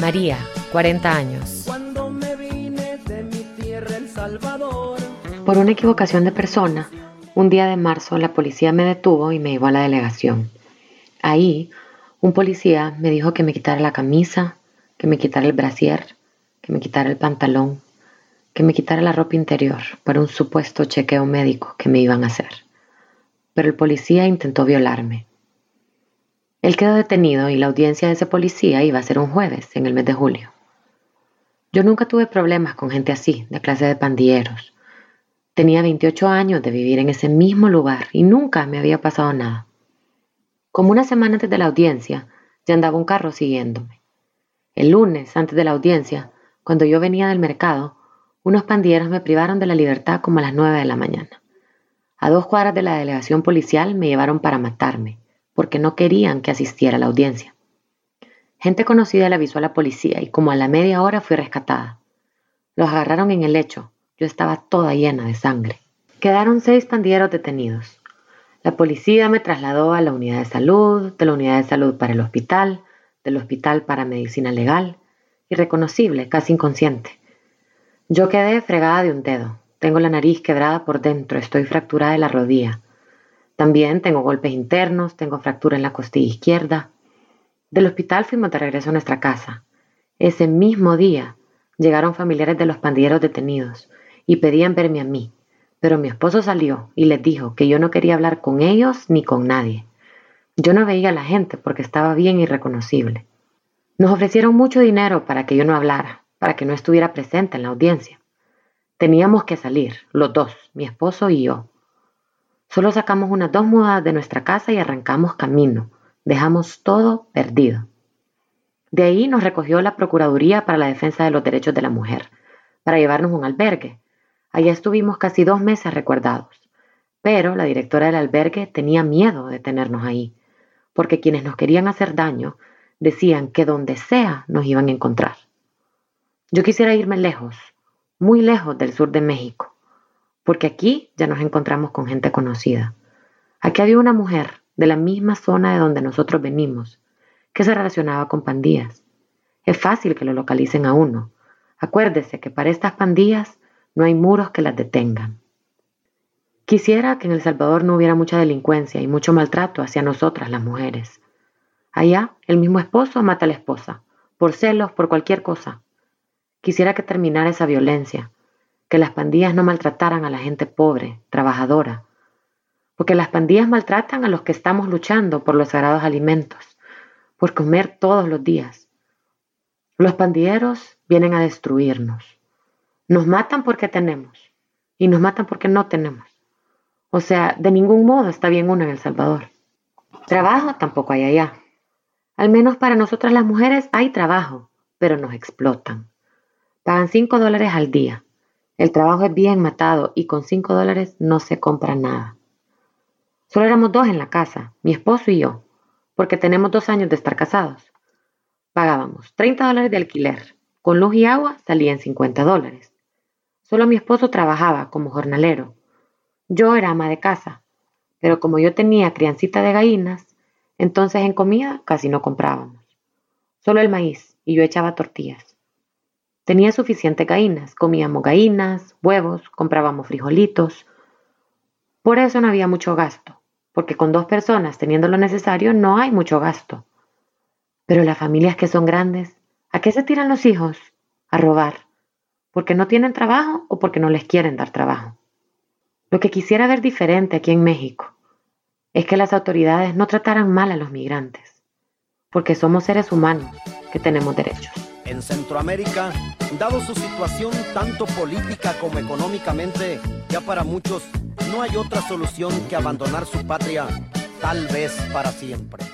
María, 40 años. Cuando me vine de mi tierra, El Salvador. Por una equivocación de persona, un día de marzo la policía me detuvo y me llevó a la delegación. Ahí, un policía me dijo que me quitara la camisa, que me quitara el brasier, que me quitara el pantalón, que me quitara la ropa interior para un supuesto chequeo médico que me iban a hacer. Pero el policía intentó violarme. Él quedó detenido y la audiencia de ese policía iba a ser un jueves en el mes de julio. Yo nunca tuve problemas con gente así, de clase de pandilleros. Tenía 28 años de vivir en ese mismo lugar y nunca me había pasado nada. Como una semana antes de la audiencia, ya andaba un carro siguiéndome. El lunes, antes de la audiencia, cuando yo venía del mercado, unos pandilleros me privaron de la libertad como a las 9 de la mañana. A dos cuadras de la delegación policial me llevaron para matarme porque no querían que asistiera a la audiencia. Gente conocida la avisó a la policía y como a la media hora fui rescatada. Los agarraron en el lecho. Yo estaba toda llena de sangre. Quedaron seis pandilleros detenidos. La policía me trasladó a la unidad de salud, de la unidad de salud para el hospital, del hospital para medicina legal, irreconocible, casi inconsciente. Yo quedé fregada de un dedo. Tengo la nariz quebrada por dentro, estoy fracturada de la rodilla. También tengo golpes internos, tengo fractura en la costilla izquierda. Del hospital fuimos de regreso a nuestra casa. Ese mismo día llegaron familiares de los pandilleros detenidos y pedían verme a mí, pero mi esposo salió y les dijo que yo no quería hablar con ellos ni con nadie. Yo no veía a la gente porque estaba bien irreconocible. Nos ofrecieron mucho dinero para que yo no hablara, para que no estuviera presente en la audiencia. Teníamos que salir, los dos, mi esposo y yo. Solo sacamos unas dos mudadas de nuestra casa y arrancamos camino. Dejamos todo perdido. De ahí nos recogió la Procuraduría para la Defensa de los Derechos de la Mujer, para llevarnos a un albergue. Allá estuvimos casi dos meses recuerdados. Pero la directora del albergue tenía miedo de tenernos ahí, porque quienes nos querían hacer daño decían que donde sea nos iban a encontrar. Yo quisiera irme lejos, muy lejos del sur de México, porque aquí ya nos encontramos con gente conocida. Aquí había una mujer de la misma zona de donde nosotros venimos, que se relacionaba con pandillas. Es fácil que lo localicen a uno. Acuérdese que para estas pandillas no hay muros que las detengan. Quisiera que en El Salvador no hubiera mucha delincuencia y mucho maltrato hacia nosotras las mujeres. Allá, el mismo esposo mata a la esposa, por celos, por cualquier cosa. Quisiera que terminara esa violencia, que las pandillas no maltrataran a la gente pobre, trabajadora, porque las pandillas maltratan a los que estamos luchando por los sagrados alimentos, por comer todos los días. Los pandilleros vienen a destruirnos. Nos matan porque tenemos y nos matan porque no tenemos. O sea, de ningún modo está bien uno en El Salvador. Trabajo tampoco hay allá. Al menos para nosotras las mujeres hay trabajo, pero nos explotan. Pagan 5 dólares al día el trabajo es bien matado y con cinco dólares no se compra nada. Solo éramos dos en la casa, mi esposo y yo, porque tenemos dos años de estar casados. Pagábamos 30 dólares de alquiler. Con luz y agua salían 50 dólares. Solo mi esposo trabajaba como jornalero. Yo era ama de casa, pero como yo tenía criancita de gallinas, entonces en comida casi no comprábamos. Solo el maíz y yo echaba tortillas. Tenía suficiente gallinas, comíamos gallinas, huevos, comprábamos frijolitos. Por eso no había mucho gasto, porque con dos personas teniendo lo necesario no hay mucho gasto. Pero las familias que son grandes, ¿a qué se tiran los hijos? A robar. ¿Porque no tienen trabajo o porque no les quieren dar trabajo? Lo que quisiera ver diferente aquí en México es que las autoridades no trataran mal a los migrantes, porque somos seres humanos que tenemos derechos en Centroamérica, dado su situación tanto política como económicamente, ya para muchos no hay otra solución que abandonar su patria, tal vez para siempre.